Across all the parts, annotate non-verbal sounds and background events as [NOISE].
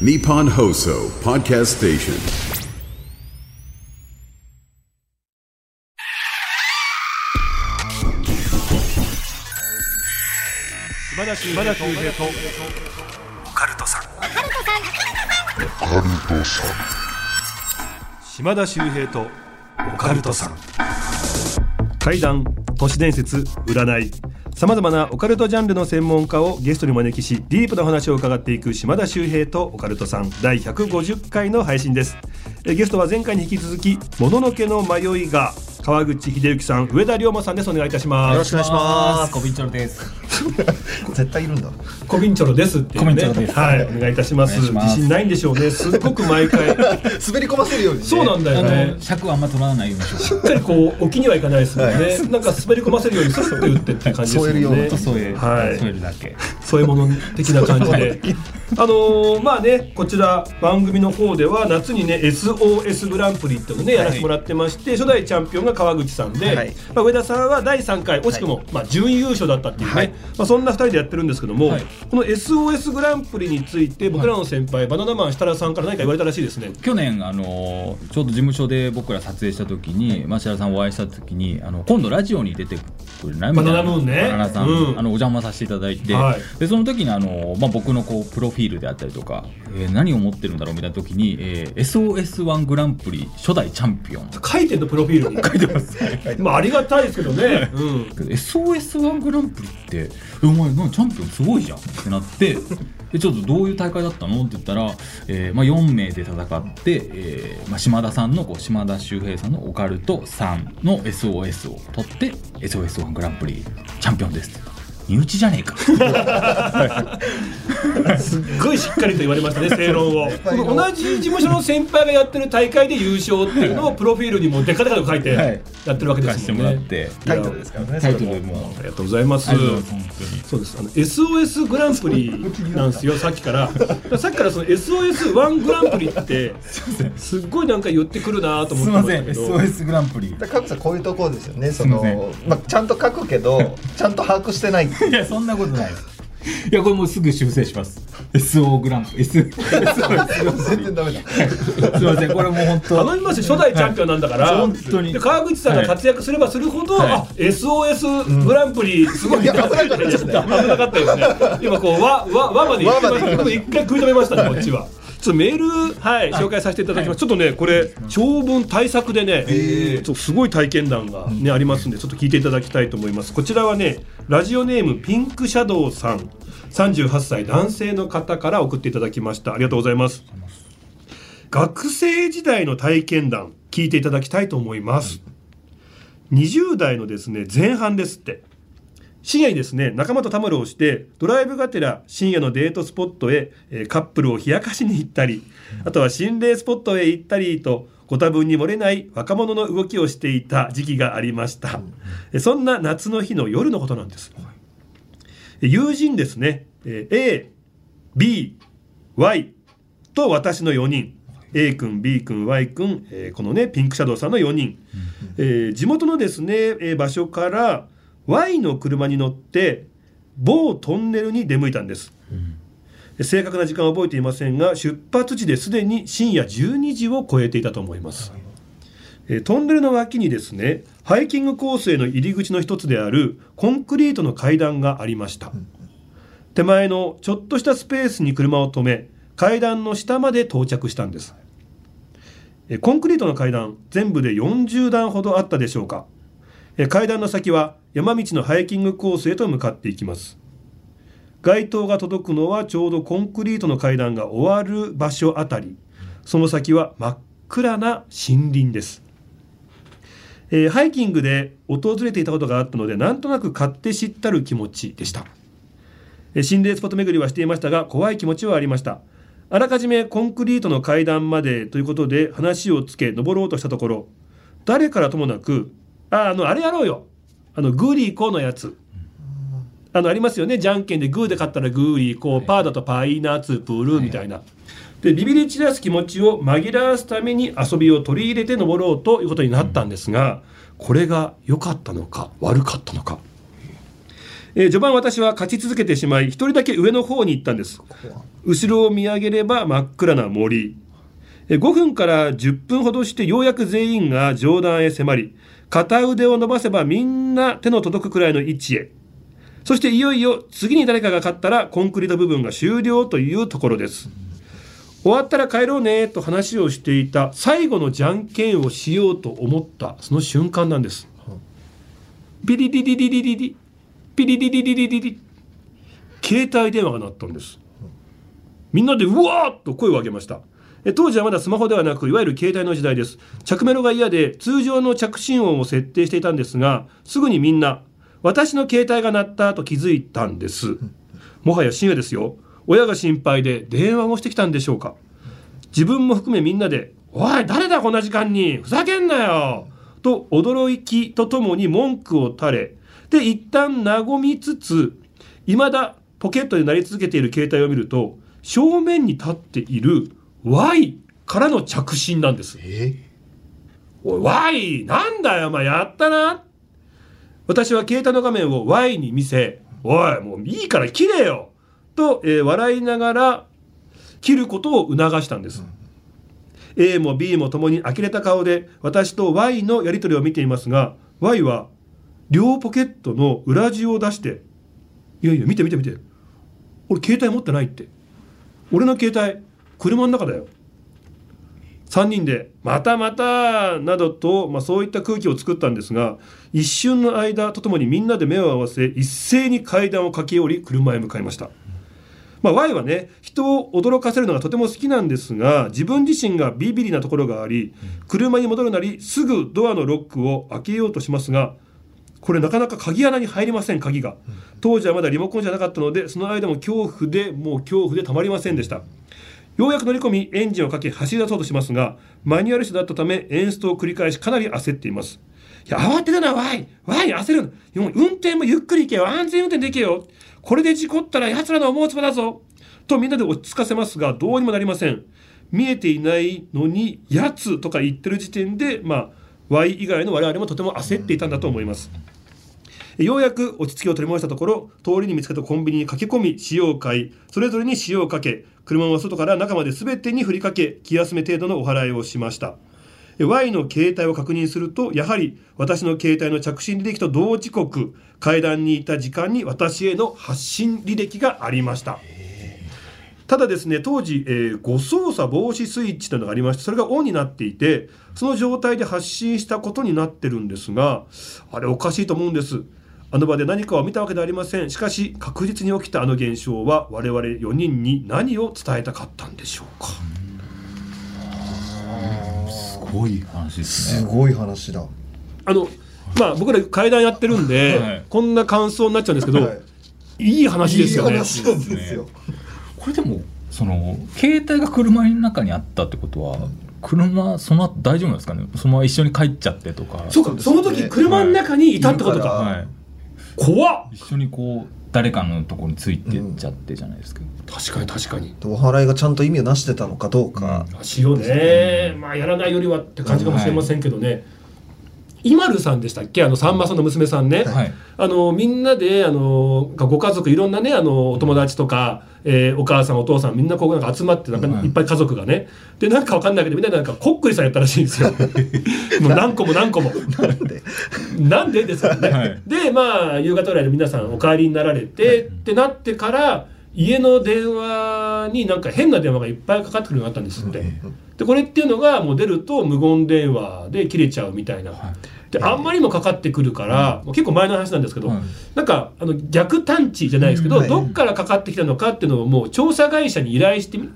Nippon Hoso Podcast Station. 島田秀平とオカルトさん島田秀平とオカルトさん怪談都市伝説占いさまざまなオカルトジャンルの専門家をゲストにお招きしディープな話を伺っていく島田秀平とオカルトさん第150回の配信です。ゲストは前回に引き続きもののけの迷いが川口秀幸さん上田龍馬さんです。お願いいたします。よろしくお願いします。コビンチョロです。[LAUGHS] 絶対いるんだ。コビンチョロですっていうコビンチねョロです。はい。お願いいたします。自信ないんでしょうね。すっごく毎回。[LAUGHS] 滑り込ませるように、ね、そうなんだあよね。の尺はあんま取らないようにしよう。しっかりこう置きにはいかないですもんね、なんか滑り込ませるようにスッと打ってって感じですもんね。添えるようなとそういう、はい。そういうだけ。そういうもの的な感じであのーまあねこちら番組の方では夏にね SOS グランプリっていうのをねやらせてもらってまして、初代チャンピオンが川口さんで、はい。まあ、上田さんは第3回惜しくも、まあ、準優勝だったっていうね、はい。まあ、そんな2人でやってるんですけども、はい。この SOS グランプリについて僕らの先輩、バナナマン設楽さんから何か言われたらしいですね。去年あのちょうど事務所で僕ら撮影した時に町田さんお会いした時にあの今度ラジオに出てくるなみたいなバナナムーンね。バナナさん、うん。あのお邪魔させていただいて、はい。でその時にあのまあ僕のこうプロフィールであったりとか、えー何を持ってるんだろうみたいな時に、えー SOS1 グランプリ初代チャンピオン。書いてんのプロフィールに。書いてます、[LAUGHS] まあありがたいですけどね、うん、SOS1 グランプリって「えお前なんチャンピオンすごいじゃん」ってなって [LAUGHS] でちょっとどういう大会だったのって言ったら、えーまあ、4名で戦って、えーまあ、島田さんのこう島田秀平さんのオカルト3の SOS を取って SOS1 グランプリチャンピオンです身内じゃねえか。[LAUGHS] すっごいしっかりと言われましたね正論を。同じ事務所の先輩がやってる大会で優勝っていうのをプロフィールにもでかでかと書いてはい。やってるわけですもんね、もらってタイトルですからねタイトルも。ありがとうございます。そうです。あの SOS グランプリなんですよさっきから。さっきからその SOS1 グランプリってすっごいなんか言ってくるなと思ってすいませんましたけど SOS グランプリ。だからカクさんこういうところですよね。その、まあ、ちゃんと書くけどちゃんと把握してないい [LAUGHS] ういや、そんなことないです。いや、これもうすぐ修正します。SO グランプリ。S、[LAUGHS] 全然ダメだ [LAUGHS] すみません、これもう本当。頼みますよ初代チャンピオンなんだから、本当にで川口さんが活躍すればするほど、はいあ SOS グランプリすごい、いや危なかったですね危なかったよね今こう和和和まで行って一回食い止めましたねこっちは。ちょっとメール、はい、紹介させていただきます。ちょっとね、これ、長文対策でね、ちょっとすごい体験談がね、ありますんで、ちょっと聞いていただきたいと思います。こちらはね、ラジオネームピンクシャドウさん、38歳男性の方から送っていただきました。ありがとうございます。学生時代の体験談聞いていただきたいと思います20代のですね前半ですって深夜にですね仲間とたむろをしてドライブがてら深夜のデートスポットへ、えーカップルを冷やかしに行ったりあとは心霊スポットへ行ったりとご多分に漏れない若者の動きをしていた時期がありました、えそんな夏の日の夜のことなんです、え友人ですね、えー A、B、Y と私の4人。A 君 B 君 Y 君、えーこのねピンクシャドウさんの4人、えー地元のですね、えー場所から Y の車に乗って某トンネルに出向いたんです、正確な時間は覚えていませんが出発地ですでに深夜12時を超えていたと思います、えートンネルの脇にですねハイキングコースへの入り口の一つであるコンクリートの階段がありました、手前のちょっとしたスペースに車を止め階段の下まで到着したんです。えコンクリートの階段全部で40段ほどあったでしょうか。え階段の先は山道のハイキングコースへと向かっていきます。街灯が届くのはちょうどコンクリートの階段が終わる場所あたり。その先は真っ暗な森林です。えーハイキングで訪れていたことがあったのでなんとなく勝手知ったる気持ちでした。えー心霊スポット巡りはしていましたが怖い気持ちはありました。あらかじめコンクリートの階段までということで話をつけ登ろうとしたところ誰からともなく「ああのあれやろうよ。あのグーリーコーのやつ」あのありますよね。じゃんけんでグーで勝ったらグーリーこうパーだとパイナッツプールみたいな。でビビり散らす気持ちを紛らわすために遊びを取り入れて登ろうということになったんですがこれが良かったのか悪かったのか。えー序盤私は勝ち続けてしまい一人だけ上の方に行ったんです。後ろを見上げれば真っ暗な森。えー5分から10分ほどしてようやく全員が上段へ迫り片腕を伸ばせばみんな手の届くくらいの位置へ。そしていよいよ次に誰かが勝ったらコンクリート部分が終了というところです。終わったら帰ろうねと話をしていた最後のじゃんけんをしようと思ったその瞬間なんです。ピリリリリリリリピリリリリリリリ携帯電話が鳴ったんですみんなでうわーっと声を上げました当時はまだスマホではなくいわゆる携帯の時代です。着メロが嫌で通常の着信音を設定していたんですがすぐにみんな私の携帯が鳴ったと気づいたんです。もはや深夜ですよ。親が心配で電話をしてきたんでしょうか。自分も含めみんなで「おい誰だこんな時間に？ふざけんなよ!」と驚きとともに文句を垂れで一旦和みつつ未だポケットで鳴り続けている携帯を見ると正面に立っている Y からの着信なんです。え？おい Y なんだよお前やったな私は携帯の画面を Y に見せ「おいもういいから切れよ!」と、えー笑いながら切ることを促したんです。A も B もともに呆れた顔で私と Y のやり取りを見ていますが Y は両ポケットの裏地を出して「いやいや見て見て見て俺携帯持ってないって俺の携帯車の中だよ」3人で「またまた」などと、まあ、そういった空気を作ったんですが一瞬の間とともにみんなで目を合わせ一斉に階段を駆け下り車へ向かいました。まあ、Y はね人を驚かせるのがとても好きなんですが自分自身がビビリなところがあり車に戻るなりすぐドアのロックを開けようとしますがこれなかなか鍵穴に入りません鍵が。当時はまだリモコンじゃなかったのでその間も恐怖でもう恐怖でたまりませんでした。ようやく乗り込みエンジンをかけ走り出そうとしますがマニュアル車だったためエンストを繰り返しかなり焦っています。いや慌てるなワイワイ焦る。運転もゆっくり行けよ。安全運転できよ。これで事故ったら奴らの思うつぼだぞ。とみんなで落ち着かせますがどうにもなりません。見えていないのに「やつ」とか言ってる時点でまあ Y 以外の我々もとても焦っていたんだと思います。ようやく落ち着きを取り戻したところ通りに見つけたコンビニに駆け込み塩を買いそれぞれに塩をかけ車は外から中まで全てに振りかけ気休め程度のお払いをしました。Y の携帯を確認するとやはり私の携帯の着信履歴と同時刻階段にいた時間に私への発信履歴がありました。ただですね当時、えー誤操作防止スイッチというのがありましてそれがオンになっていてその状態で発信したことになってるんですがあれおかしいと思うんです。あの場で何かを見たわけではありません。しかし確実に起きたあの現象は我々4人に何を伝えたかったんでしょうか。すごい話ですね。すごい話だ。あのまあ僕ら階段やってるんで、はい。こんな感想になっちゃうんですけど、はい。い、い話ですよね。いい話なんですよ。[LAUGHS] これでもその携帯が車の中にあったってことは車その後大丈夫なんですかね？そのまま一緒に帰っちゃってとか。そうか。その時車の中にいたってことか、はい。はい、怖っ。一緒にこう誰かのところについてっちゃってじゃないですか、確かに確かに。お払いがちゃんと意味をなしてたのかどうか、しようね、まあやらないよりはって感じかもしれませんけどね、イマルさんでしたっけ？あのさんまさんの娘さんね、はい。あのみんなであのご家族いろんなねあのお友達とか、えーお母さんお父さんみんなこうなんか集まってなんかはい。いっぱい家族がね。でなんかわかんないけどみんなでなんかこっくりさんやったらしいんですよ。もう何個も何個も。なんで？なんでですよね、はい。でまあ夕方ぐらいで皆さんお帰りになられて、ってなってから家の電話になんか変な電話がいっぱいかかってくるようになったんですって、でこれっていうのがもう出ると無言電話で切れちゃうみたいな、であんまりにもかかってくるから、もう結構前の話なんですけど、はいなんかあの逆探知じゃないですけど、うん。はい。どっからかかってきたのかっていうのをもう調査会社に依頼してみ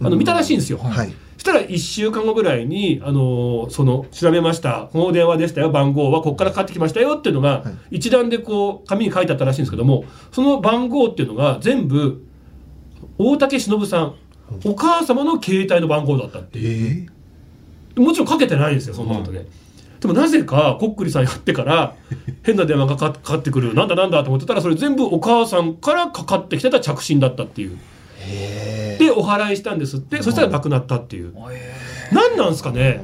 あの見たらしいんですよ。はいしたら1週間後ぐらいに、あのーその調べました。この電話でしたよ。番号は。ここからかかってきましたよ。っていうのが、はい。一覧でこう紙に書いてあったらしいんですけどもその番号っていうのが全部大竹しのぶさんお母様の携帯の番号だったっていう。えもちろんかけてないんですよそんなことね、でもなぜかこっくりさんやってから [LAUGHS] 変な電話がかかってくる。なんだなんだと思ってたらそれ全部お母さんからかかってきてた着信だったっていう。へでお払いしたんですって。そしたら亡くなったっていう。何なんですかね？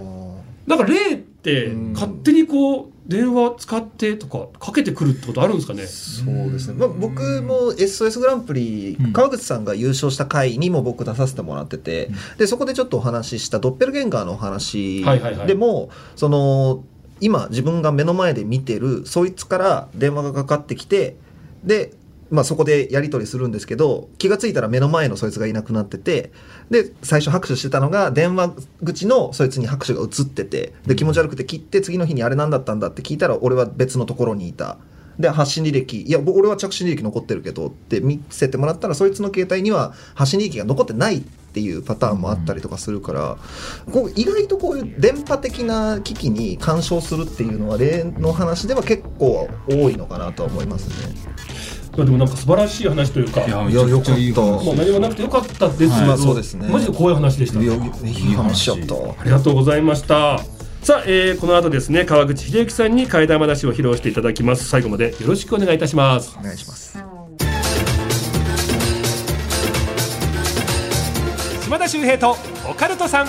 なんか霊ってうん。勝手にこう電話使ってとかかけてくるってことあるんですかね？そうですね、まあ、僕も SOS グランプリ、うん。川口さんが優勝した回にも僕出させてもらってて、でそこでちょっとお話ししたドッペルゲンガーのお話はいはいはい。でも、その今自分が目の前で見てるそいつから電話がかかってきてで、まあ、そこでやり取りするんですけど気が付いたら目の前のそいつがいなくなっててで最初拍手してたのが電話口のそいつに拍手が映っててで気持ち悪くて切って次の日にあれ何だったんだって聞いたら俺は別のところにいた。で発信履歴いや僕俺は着信履歴残ってるけどって見せてもらったらそいつの携帯には発信履歴が残ってないっていうパターンもあったりとかするから、こう意外とこういう電波的な機器に干渉するっていうのは例の話では結構多いのかなとは思いますね。いやでもなんか素晴らしい話というかいやめいやちゃくいいよかった。もう何もなくてよかったです。けど、はい。まあそうですね。マジで怖い話でした。いやいい話やった。ありがとうございました。さあ、えーこの後ですね川口秀之さんに怪談話を披露していただきます。最後までよろしくお願いいたします。お願いします。島田秀平とオカルトさん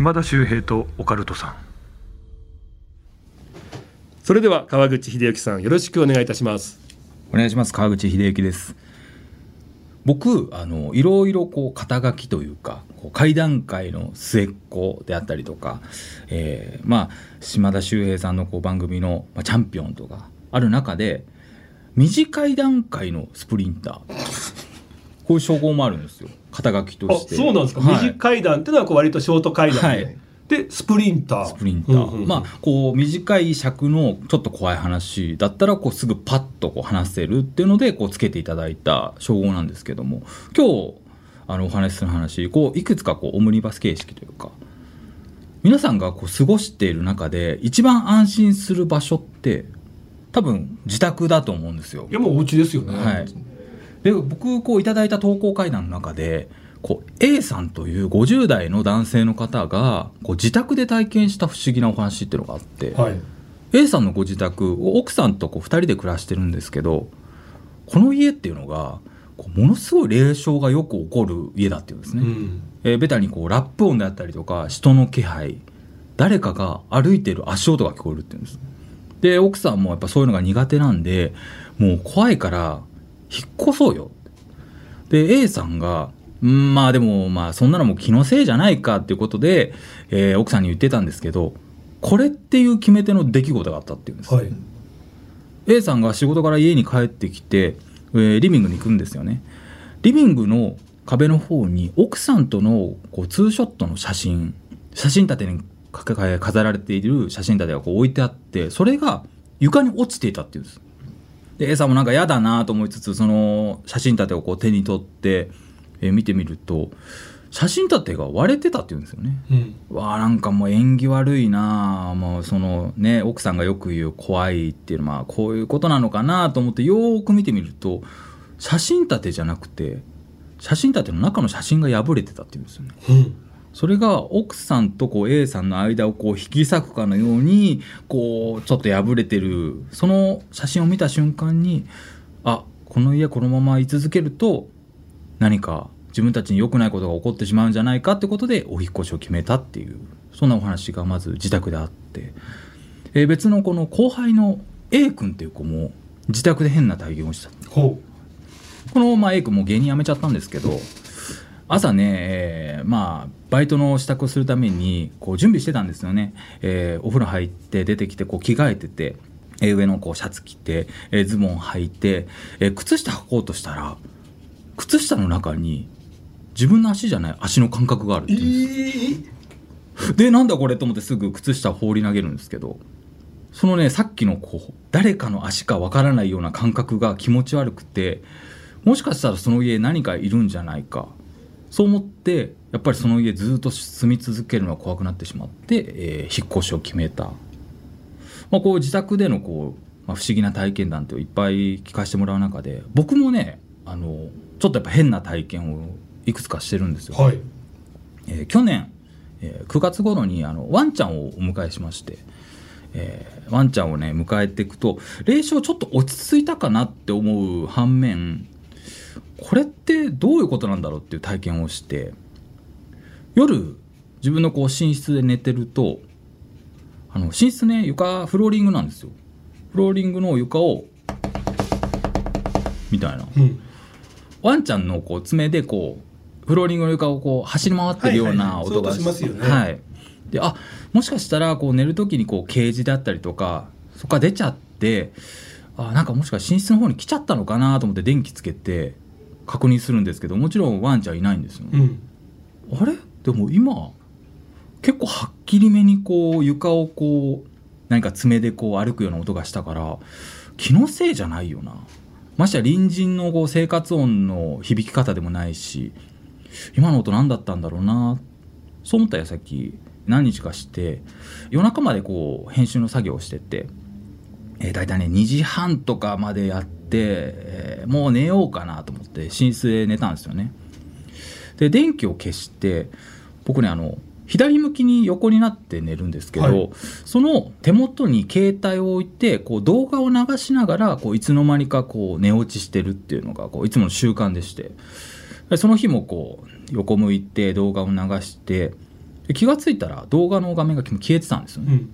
島田秀平とオカルトさん。それでは川口秀之さんよろしくお願いいたします。お願いします。川口秀之です。僕あのいろいろこう肩書きというかこう会談会の末っ子であったりとか、えーまあ島田秀平さんのこう番組の、まあ、チャンピオンとかある中で短い段階のスプリンターこういう称号もあるんですよ。肩書きとあして。そうなんですか、はい。短階段っていうのはこう割とショート階段。で、はい。でスプリンター。スプリンター、うんうんうん。まあこう短い尺のちょっと怖い話だったらこうすぐパッとこう話せるっていうのでこうつけていただいた称号なんですけども。今日あのお話しする話こういくつかこうオムニバス形式というか。皆さんがこう過ごしている中で一番安心する場所って多分自宅だと思うんですよ。い。やもうお家ですよね、はい、で僕こういただいた投稿会談の中でこう A さんという50代の男性の方がこう自宅で体験した不思議なお話っていうのがあって、はい。A さんのご自宅奥さんとこう2人で暮らしてるんですけどこの家っていうのがこうものすごい霊障がよく起こる家だっていうんですね。うん。えーベタにこうラップ音であったりとか人の気配誰かが歩いてる足音が聞こえるっていうんです。で奥さんもやっぱそういうのが苦手なんでもう怖いから引っ越そうよ。で A さんがうんまあでもまあそんなのも気のせいじゃないかっていうことで、えー奥さんに言ってたんですけどこれっていう決め手の出来事があったっていうんです、はい。A さんが仕事から家に帰ってきて、えーリビングに行くんですよね。リビングの壁の方に奥さんとのこうツーショットの写真写真立てに飾られている写真立てがこう置いてあってそれが床に落ちていたっていうんですで A さんもなんか嫌だなと思いつつその写真立てをこう手に取って、えー見てみると写真立てが割れてたっていうんですよね。うん。わあなんかもう縁起悪いなあ。もうそのね奥さんがよく言う怖いっていうのはまあこういうことなのかなと思ってよーく見てみると写真立てじゃなくて写真立ての中の写真が破れてたっていうんですよね。うんそれが奥さんとこう A さんの間をこう引き裂くかのようにこうちょっと破れてるその写真を見た瞬間にあこの家このまま居続けると何か自分たちに良くないことが起こってしまうんじゃないかってことでお引っ越しを決めたっていうそんなお話がまず自宅であって、えー別のこの後輩の A 君っていう子も自宅で変な体験をした。ほこの、まあ、A 君もう芸人辞めちゃったんですけど朝ね、えーまあバイトの支度をするためにこう準備してたんですよね、えーお風呂入って出てきてこう着替えてて、えー上のこうシャツ着て、えーズボン履いて、えー靴下履こうとしたら靴下の中に自分の足じゃない足の感覚があるってういうんですでなんだこれと思ってすぐ靴下を放り投げるんですけどそのねさっきのこう誰かの足かわからないような感覚が気持ち悪くてもしかしたらその家何かいるんじゃないかそう思ってやっぱりその家ずっと住み続けるのは怖くなってしまって、えー引っ越しを決めた、まあ、こう自宅でのこう、まあ、不思議な体験談っていっぱい聞かせてもらう中で僕もねあのちょっとやっぱ変な体験をいくつかしてるんですよ。はいえー去年、えー9月頃にあのワンちゃんをお迎えしまして、えーワンちゃんをね迎えていくと霊障ちょっと落ち着いたかなって思う反面これってどういうことなんだろうっていう体験をして夜自分のこう寝室で寝てるとあの寝室ね床フローリングなんですよ。フローリングの床をみたいな。うん。ワンちゃんのこう爪でこうフローリングの床をこう走り回ってるような音がしますよね。はい。であもしかしたらこう寝る時にこうケージであったりとかそこから出ちゃってあなんかもしかしたら寝室の方に来ちゃったのかなと思って電気つけて確認するんですけどもちろんワンちゃんいないんですよ、うん。あれ？でも今結構はっきりめにこう床をこう何か爪でこう歩くような音がしたから気のせいじゃないよな。ましてや隣人のこう生活音の響き方でもないし今の音何だったんだろうな。そう思った矢先何日かして夜中までこう編集の作業をしてて、えー、大体ね2時半とかまでやって、えーもう寝ようかなと思って寝室で寝たんですよね。で電気を消して僕ねあの左向きに横になって寝るんですけど、はい。その手元に携帯を置いてこう動画を流しながらこういつの間にかこう寝落ちしてるっていうのがこういつもの習慣でして。でその日もこう横向いて動画を流してで気がついたら動画の画面が消えてたんですよね。うん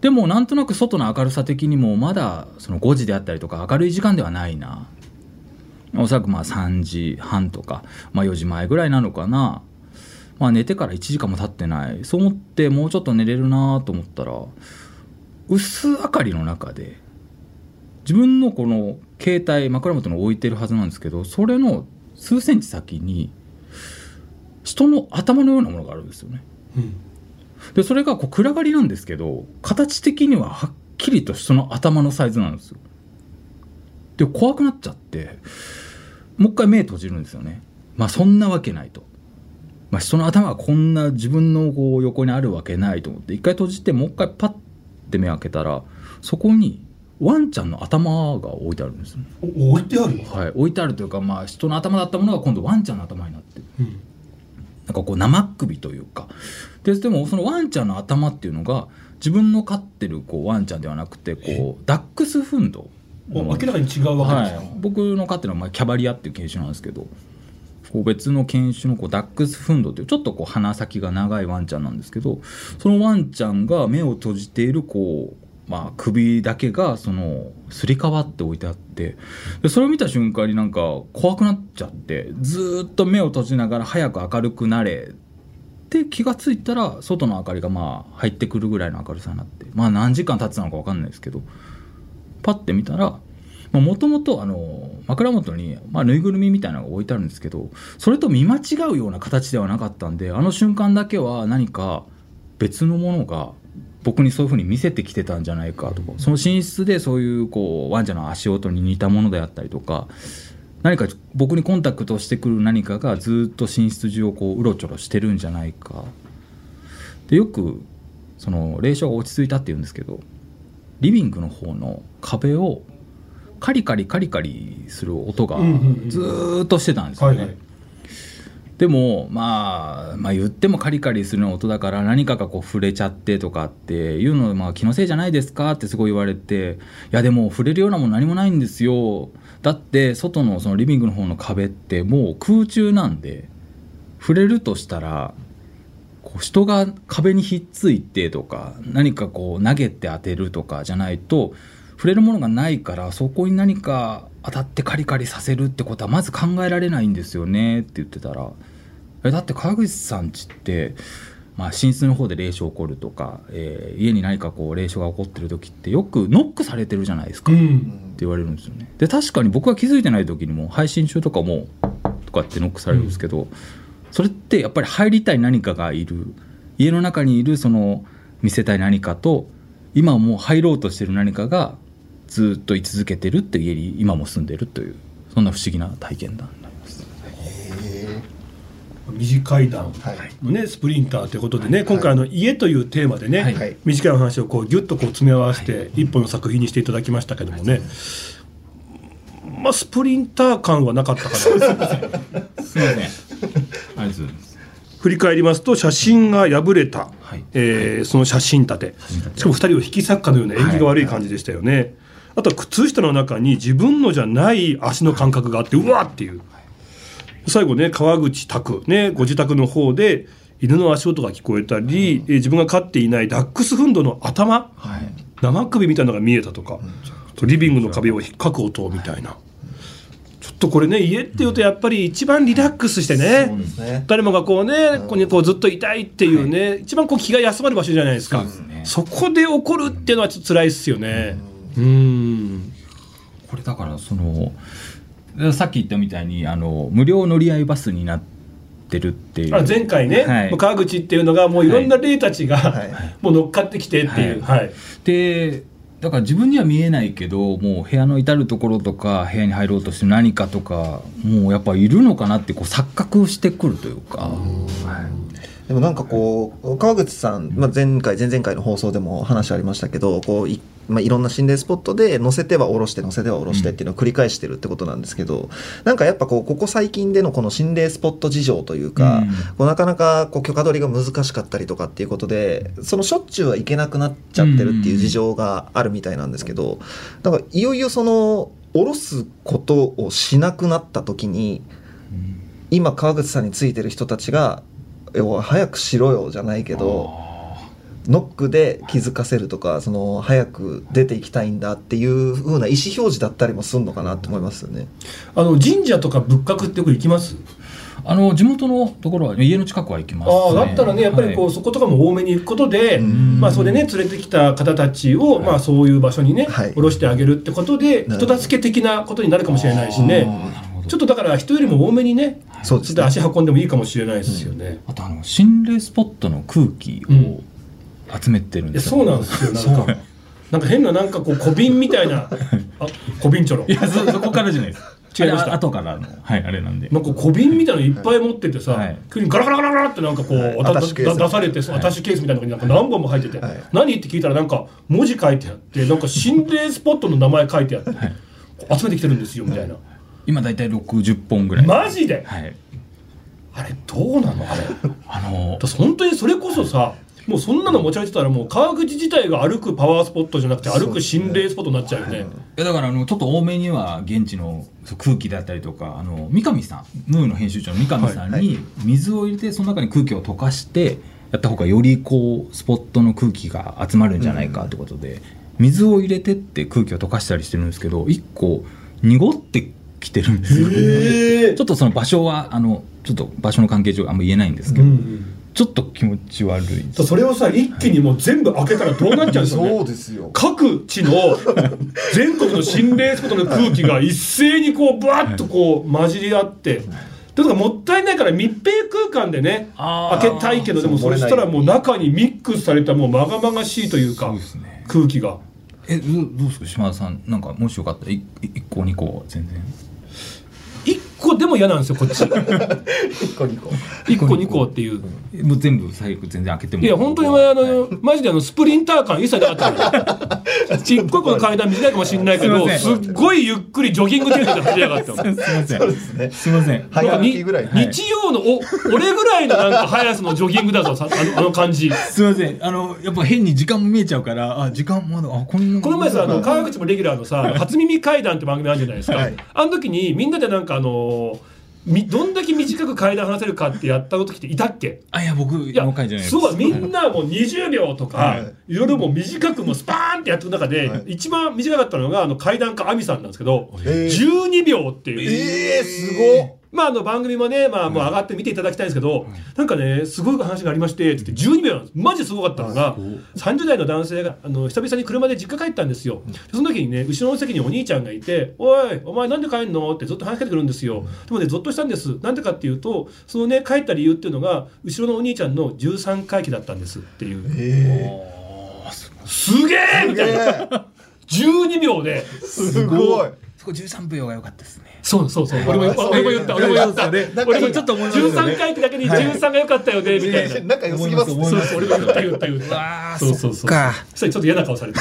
でもなんとなく外の明るさ的にもまだその5時であったりとか明るい時間ではないな。おそらくまあ3時半とか、まあ、4時前ぐらいなのかな、まあ、寝てから1時間も経ってない。そう思ってもうちょっと寝れるなと思ったら薄明かりの中で自分のこの携帯枕元に置いてるはずなんですけどそれの数センチ先に人の頭のようなものがあるんですよね。うん。でそれがこう暗がりなんですけど形的にははっきりと人の頭のサイズなんですよ。で怖くなっちゃってもう一回目閉じるんですよね。まあそんなわけないと、まあ、人の頭がこんな自分のこう横にあるわけないと思って一回閉じてもう一回パッて目開けたらそこにワンちゃんの頭が置いてあるんですよ。ねお置いてあるはい置いてあるというかまあ人の頭だったものが今度ワンちゃんの頭になってうん。なんかこう生首というかででもそのワンちゃんの頭っていうのが自分の飼ってるこうワンちゃんではなくてこうダックスフンド。お明らかに違うわけですか、はい、僕の飼ってるのはまあキャバリアっていう犬種なんですけどこう別の犬種のこうダックスフンドというちょっとこう鼻先が長いワンちゃんなんですけどそのワンちゃんが目を閉じているこう、まあ、首だけがそのすり替わって置いてあってでそれを見た瞬間になんか怖くなっちゃってずーっと目を閉じながら早く明るくなれって気がついたら外の明かりがまあ入ってくるぐらいの明るさになってまあ何時間経ってたのか分かんないですけどパッて見たらもともと枕元に、まあ、ぬいぐるみみたいなのが置いてあるんですけどそれと見間違うような形ではなかったんであの瞬間だけは何か別のものが僕にそういうふうに見せてきてたんじゃないかとかその寝室でそういうこうワンちゃんの足音に似たものであったりとか何か僕にコンタクトしてくる何かがずっと寝室中をこううろちょろしてるんじゃないか。でよくその霊障が落ち着いたっていうんですけどリビングの方の壁をカリカリカリカリする音がずーっとしてたんですよね、でも、まあ、まあ言ってもカリカリするような音だから何かがこう触れちゃってとかっていうのまあ気のせいじゃないですかってすごい言われていやでも触れるようなもの何もないんですよ。だって外のそのリビングの方の壁ってもう空中なんで触れるとしたらこう人が壁にひっついてとか何かこう投げて当てるとかじゃないと触れるものがないからそこに何か当たってカリカリさせるってことはまず考えられないんですよね。って言ってたらえだって川口さんちって、まあ、寝室の方で霊障起こるとか、えー家に何かこう霊障が起こってる時ってよくノックされてるじゃないですか、ってうん言われるんですよね。で確かに僕が気づいてない時にも配信中とかもとかってノックされるんですけど、それってやっぱり入りたい何かがいる。家の中にいるその見せたい何かと今もう入ろうとしてる何かがずっと居続けてるって家に今も住んでるというそんな不思議な体験談になります。短い段はい。のねスプリンターということでね今回あの家というテーマでね、はい。短いお話をこうギュッとこう詰め合わせて一本の作品にしていただきましたけどもね、まあスプリンター感はなかったかな。[LAUGHS] すみません。ありがとうございます。振り返りますと写真が破れた、はい。えーその写真立て。しかも2人を引き裂くかのような縁起が悪い感じでしたよね、あとは靴下の中に自分のじゃない足の感覚があってうわっていう。最後ね川口拓ねご自宅の方で犬の足音が聞こえたり、えー自分が飼っていないダックスフンドの頭、はい。生首みたいなのが見えたとか、リビングの壁を引っかく音みたいな、ちょっとこれね家っていうとやっぱり一番リラックスしてね、ね。誰もがこうね、ここにこうずっといたいっていうね、一番こう気が休まる場所じゃないですか。そね。そこで起こるっていうのはちょっと辛いですよね。うん。これだからそのさっき言ったみたいにあの無料乗り合いバスになってるっていう。あ前回ね、はい。川口っていうのがもういろんな霊たちが、はい。[LAUGHS] もう乗っかってきてっていう、はい。でだから自分には見えないけどもう部屋の至る所とか部屋に入ろうとしてる何かとかもうやっぱいるのかなってこう錯覚してくるというか、でもなんかこう川口さん、まあ、前回前々回の放送でも話ありましたけどこうい,、まあ、いろんな心霊スポットで乗せては下ろして乗せては下ろしてっていうのを繰り返してるってことなんですけど、なんかやっぱこうここ最近でのこの心霊スポット事情というか、うん。こうなかなかこう許可取りが難しかったりとかっていうことでそのしょっちゅうは行けなくなっちゃってるっていう事情があるみたいなんですけどだからいよいよその下ろすことをしなくなった時に今川口さんについてる人たちが「えおい早くしろよ」じゃないけどノックで気づかせるとかその早く出ていきたいんだっていう風な意思表示だったりもするのかなって思いますよね。あの神社とか仏閣ってよく行きます？あの地元のところは家の近くは行きます、ね、ああだったらねやっぱりこう、はいそことかも多めに行くことで、ん。まあそれでね連れてきた方たちを、まあそういう場所にね、はい。下ろしてあげるってことで人助け的なことになるかもしれないしね。ちょっとだから人よりも多めにねそうですね。ちょっと足運んでもいいかもしれないですよね。あとあの心霊スポットの空気を集めてるんですそうなんですよ。なんかなんか変ななんかこう小瓶みたいな [LAUGHS] あ小瓶ちょろ。いやそそこからじゃないです。[LAUGHS] 違いました。後からのはいあれなんで。なんか小瓶みたいなのいっぱい持っててさ、はい。急にガラガラガラガラってなんかこう、はい。出されてそうアタッシュケースみたいなのになんか何本も入ってて、はい。何って聞いたらなんか文字書いてあってなんか心霊スポットの名前書いてあって、集めてきてるんですよみたいな、今大体60本ぐらい。マジで？はい。あれどうなの？あれ。[LAUGHS] あの私本当にそれこそさもうそんなの持ち歩いてたらもう川口自体が歩くパワースポットじゃなくて歩く心霊スポットになっちゃうよね。い。やだからあのちょっと多めには現地の空気だったりとかあの三上さんムーの編集長の三上さんはいに水を入れてその中に空気を溶かしてやった方がよりこうスポットの空気が集まるんじゃないかってことで、水を入れてって空気を溶かしたりしてるんですけど一個濁ってきてるんですよ、へちょっとその場所はあのちょっと場所の関係上あんま言えないんですけど、ちょっと気持ち悪いそれをさ一気にもう全部開けたらどうなっちゃうんですかね。ですよ。各地の全国の心霊スポットの空気が一斉にこうブワッとこう混じり合って。だからもったいないから密閉空間でね開けたいけどでもそうそしたらもう中にミックスされたもうまがまがしいというかね。空気が。えどうどうですか？島田さんなんかもしよかったら1個2個全然。一個でも嫌なんですよこっち。一個二個。一個二個っていう。もう全部最悪全然開けても。いや本当にあのマジであのスプリンター感一切なかったから一個一個の階段短いかもしれないけどすっごいゆっくりジョギング程度で走りやがったのすいません。すね。すいません。早歩きぐらい。はい日曜のお俺ぐらいのなんか速さのジョギングだぞさあのあの感じ。すいません。あのやっぱ変に時間も見えちゃうからあ時間まだあこんなこの前さあの川口もレギュラーのさ「初耳階段」って番組あるじゃないですか、はい。あの時にみんなでなんかあのみどんだけ短く階段話せるかってやった時っていたっけ？あいや僕いやそうみんなもう20秒とか、はい。い、ろいろもう短くもうスパーンってやってる中で、はい。一番短かったのがあの階段家亜美さんなんですけど、えー。12秒っていう。えー、すごっ。まあ、あの番組もね、まあ、もう上がって見ていただきたいんですけど、なんかね、すごい話がありまして、つって12秒なんです。マジですごかったのが、30代の男性が、あの、久々に車で実家帰ったんですよ。でその時にね、後ろの席にお兄ちゃんがいて、おい、お前なんで帰んの？ってずっと話しかけてくるんですよ。でもね、ゾッとしたんです。なんでかっていうと、そのね、帰った理由っていうのが、後ろのお兄ちゃんの13回忌だったんですっていう。えすげえみたいな。12秒で。ー、すごい。そこ13秒が良かったですねそうそうそう。俺も俺も言った俺も言った。俺もちょっと13回ってだけに13が良かったよねみたいな。仲良すぎます。思いますそう。そう俺も言った言った言った。そうそうそう。か。そしたらちょっと嫌な顔された。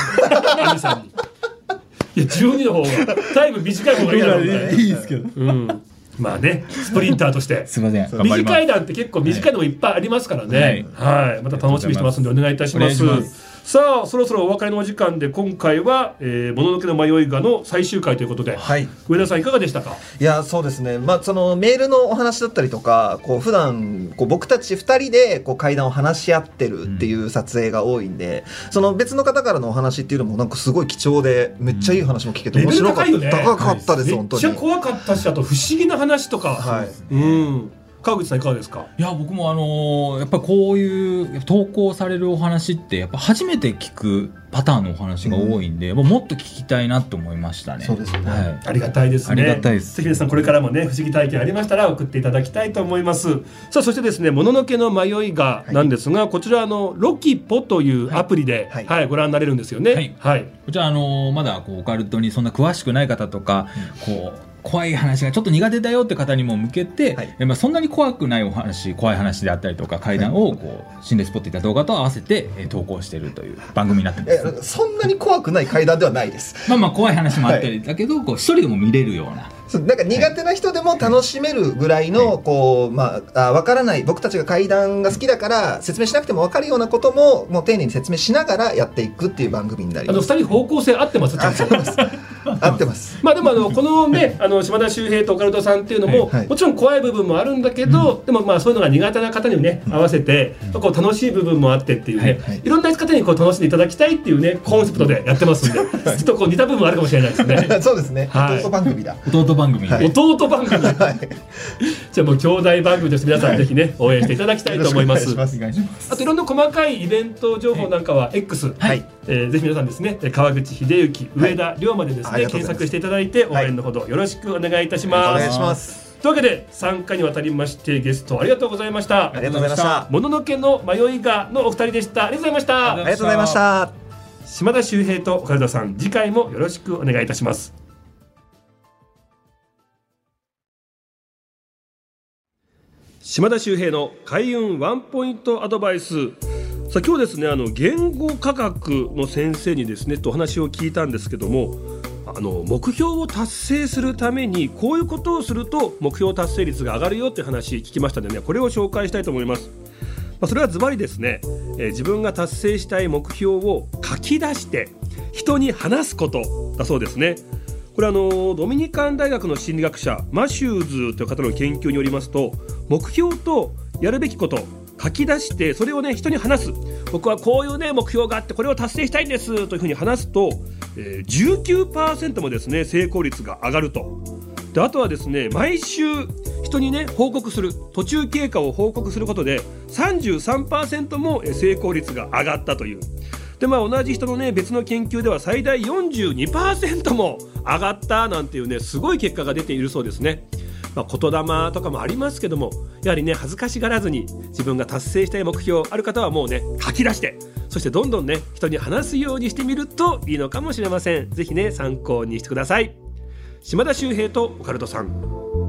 兄さんにいや12の方がタイム短い方がいいだろうみたいないいですけど。うん。まあねスプリンターとして。[LAUGHS] すいません。短い段って結構短いのもいっぱいありますからね。はい、また楽しみにしてますんでお願いいたします。さあそろそろお別れのお時間で今回は「えーもののけの迷いが」の最終回ということで、はい。上田さんいかがでしたか？いやそうですね、まあ、そのメールのお話だったりとかこう普段こう僕たち2人でこう会談を話し合ってるっていう撮影が多いんで、その別の方からのお話っていうのもなんかすごい貴重でめっちゃいい話も聞けて面白かった、高いよね。高かったです、めっちゃ本当に。怖かったしあと不思議な話とか、はい。うん川口さんいかがですか？いや僕もあのーやっぱこういう投稿されるお話ってやっぱ初めて聞くパターンのお話が多いんで、もうもっと聞きたいなと思いましたね。そうですよねはいありがたいですね。ありがたいですぜひ皆さんこれからもね不思議体験ありましたら送っていただきたいと思います。さあそしてですねもののけの迷いがなんですが、こちらあのロキポというアプリで、ははいいご覧になれるんですよね。はいはい。こちらあのーまだこうオカルトにそんな詳しくない方とか、こう怖い話がちょっと苦手だよって方にも向けて、はいえまあ、そんなに怖くないお話怖い話であったりとか怪談をこう心霊スポットいった動画と合わせて、えー投稿しているという番組になってます。えそんなに怖くない階段ではないです。まあまあ怖い話もあったりだけど、こう一人でも見れるような。なんか苦手な人でも楽しめるぐらいの、こうまああ分からない僕たちが階段が好きだから説明しなくても分かるようなことももう丁寧に説明しながらやっていくっていう番組になりあのます。二人方向性合ってますちゃんと。[LAUGHS] 合ってます。[LAUGHS] まあでもあのこのねあの島田秀平とオカルトさんっていうのも、もちろん怖い部分もあるんだけど、でもまあそういうのが苦手な方にね合わせて、こう楽しい部分もあってっていうね、はいろんな方にこう楽しんでいただきたいっていうねコンセプトでやってますんで、ちょっとこう似た部分あるかもしれないですね。[LAUGHS] そうですね。はい弟番組だ。弟番組。で、はい。弟番組、じゃあもう兄弟番組として皆さんぜひね応援していただきたいと思います。あといろんな細かいイベント情報なんかは X、はい。えーぜひ皆さんですね川口秀幸上田龍馬でですね、検索していただいて応援のほどよろしくお願いいたしおます。願いします。というわけで3回にわたりましてゲストありがとうございました。ありがとうございました。もののけの迷いがのお二人でした。ありがとうございました。ありがとうございました。島田秀平と岡田さん次回もよろしくお願いいたします島田秀平の開運ワンポイントアドバイスさあ今日ですねあの言語科学の先生にですねとお話を聞いたんですけどもあの目標を達成するためにこういうことをすると目標達成率が上がるよって話聞きましたのでねこれを紹介したいと思います。まあ、それはズバリですね、えー自分が達成したい目標を書き出して人に話すことだそうですね。これあのドミニカン大学の心理学者マシューズという方の研究によりますと目標とやるべきこと書き出してそれをね人に話す。僕はこういうね目標があってこれを達成したいんですというふうに話すと、えー19%もですね成功率が上がると。であとはですね毎週人にね報告する。途中経過を報告することで33%も成功率が上がったという。でまあ同じ人のね別の研究では最大42%も上がったなんていうねすごい結果が出ているそうですね。まあ、言霊とかもありますけどもやはりね恥ずかしがらずに自分が達成したい目標ある方はもうね書き出してそしてどんどんね人に話すようにしてみるといいのかもしれません。ぜひね参考にしてください。島田秀平とオカルトさん。